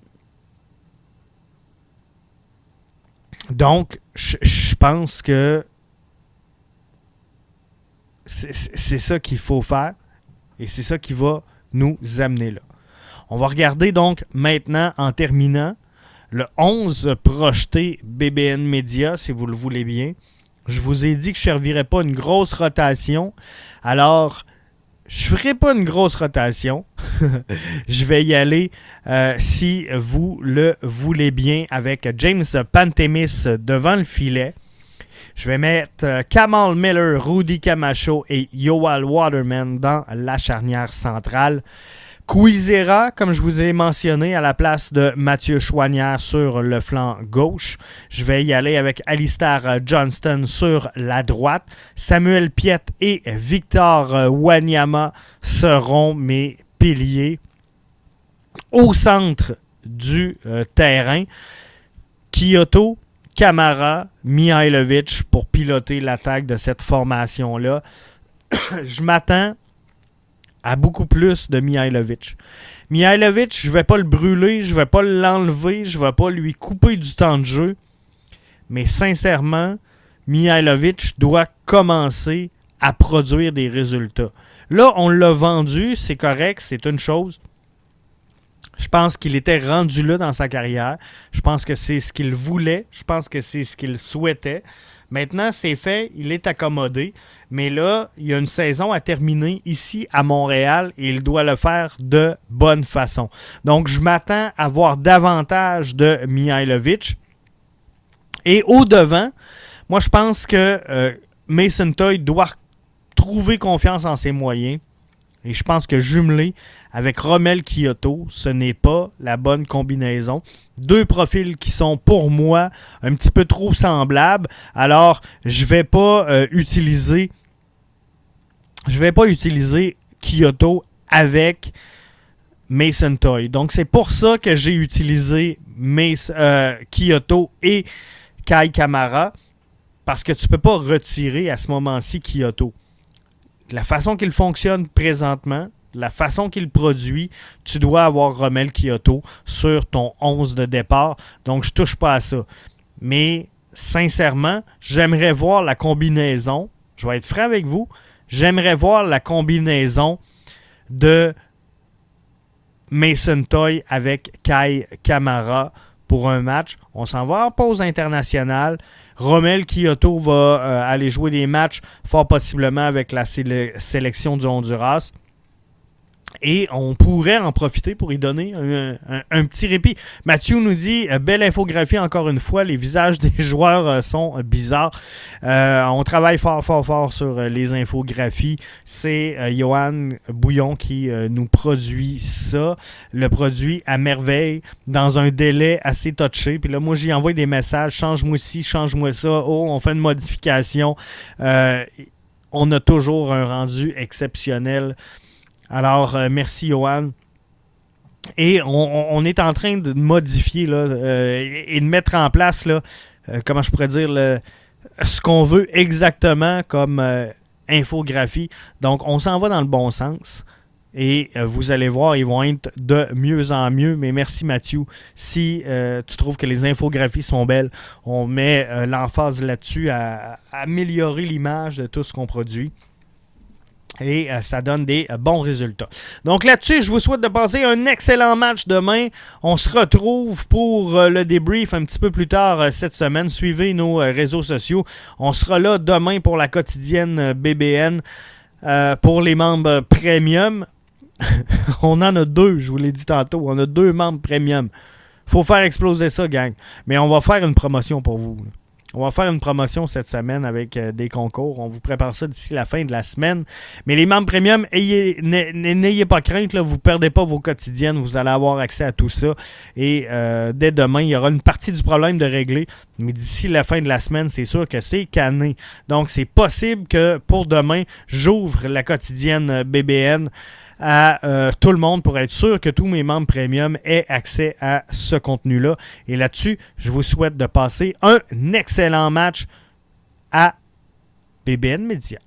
Speaker 1: donc, je pense que c'est ça qu'il faut faire et c'est ça qui va nous amener là. On va regarder donc maintenant en terminant le 11 projeté BBN Media, si vous le voulez bien. Je vous ai dit que je ne servirais pas une grosse rotation. Alors, je ne ferai pas une grosse rotation. je vais y aller, euh, si vous le voulez bien, avec James Pantemis devant le filet. Je vais mettre euh, Kamal Miller, Rudy Camacho et Yoal Waterman dans la charnière centrale. Quizera, comme je vous ai mentionné, à la place de Mathieu Chouanière sur le flanc gauche. Je vais y aller avec Alistair Johnston sur la droite. Samuel Piet et Victor Wanyama seront mes piliers. Au centre du euh, terrain, Kyoto, Kamara, Mihailovic pour piloter l'attaque de cette formation-là. je m'attends à beaucoup plus de Mihailovic. Mihailovic, je ne vais pas le brûler, je ne vais pas l'enlever, je ne vais pas lui couper du temps de jeu. Mais sincèrement, Mihailovic doit commencer à produire des résultats. Là, on l'a vendu, c'est correct, c'est une chose. Je pense qu'il était rendu là dans sa carrière. Je pense que c'est ce qu'il voulait. Je pense que c'est ce qu'il souhaitait. Maintenant, c'est fait. Il est accommodé. Mais là, il y a une saison à terminer ici à Montréal et il doit le faire de bonne façon. Donc, je m'attends à voir davantage de Mihailovic. Et au-devant, moi, je pense que euh, Mason Toy doit trouver confiance en ses moyens. Et je pense que jumelé avec Rommel Kyoto, ce n'est pas la bonne combinaison. Deux profils qui sont pour moi un petit peu trop semblables. Alors, je vais pas euh, utiliser je vais pas utiliser Kyoto avec Mason Toy. Donc, c'est pour ça que j'ai utilisé euh, Kyoto et Kai Kamara. Parce que tu ne peux pas retirer à ce moment-ci Kyoto la façon qu'il fonctionne présentement, la façon qu'il produit, tu dois avoir Rommel Kyoto sur ton 11 de départ. Donc, je touche pas à ça. Mais, sincèrement, j'aimerais voir la combinaison. Je vais être franc avec vous. J'aimerais voir la combinaison de Mason Toy avec Kai Kamara pour un match. On s'en va en pause internationale. Rommel Kyoto va euh, aller jouer des matchs fort possiblement avec la sélection du Honduras. Et on pourrait en profiter pour y donner un, petit répit. Mathieu nous dit euh, belle infographie encore une fois. Les visages des joueurs euh, sont bizarres. Euh, on travaille fort, fort, fort sur les infographies. C'est Johan Bouillon qui nous produit ça. Le produit à merveille dans un délai assez touché. Puis là, moi, j'y envoie des messages change-moi ci, change-moi ça. Oh, on fait une modification. on a toujours un rendu exceptionnel. Alors, euh, merci, Johan. Et on, est en train de modifier là, euh, et de mettre en place, là, euh, comment je pourrais dire, ce qu'on veut exactement comme infographie. Donc, on s'en va dans le bon sens. Et vous allez voir, ils vont être de mieux en mieux. Mais merci Mathieu. Si tu trouves que les infographies sont belles, on met l'emphase là-dessus à, améliorer l'image de tout ce qu'on produit et euh, ça donne des euh, bons résultats. Donc là-dessus, je vous souhaite de passer un excellent match demain. On se retrouve pour euh, le débrief un petit peu plus tard cette semaine. Suivez nos réseaux sociaux. On sera là demain pour la quotidienne BBN pour les membres premium. On en a deux, je vous l'ai dit tantôt. On a deux membres premium. Faut faire exploser ça, gang. Mais on va faire une promotion pour vous. On va faire une promotion cette semaine avec euh, des concours. On vous prépare ça d'ici la fin de la semaine. Mais les membres premium, n'ayez pas crainte, vous ne perdez pas vos quotidiennes. Vous allez avoir accès à tout ça. Et euh, dès demain, il y aura une partie du problème de régler. Mais d'ici la fin de la semaine, c'est sûr que c'est canné. Donc, c'est possible que pour demain, j'ouvre la quotidienne BBN à euh, tout le monde pour être sûr que tous mes membres premium aient accès à ce contenu-là. Et là-dessus, je vous souhaite de passer un excellent match à BBN Media.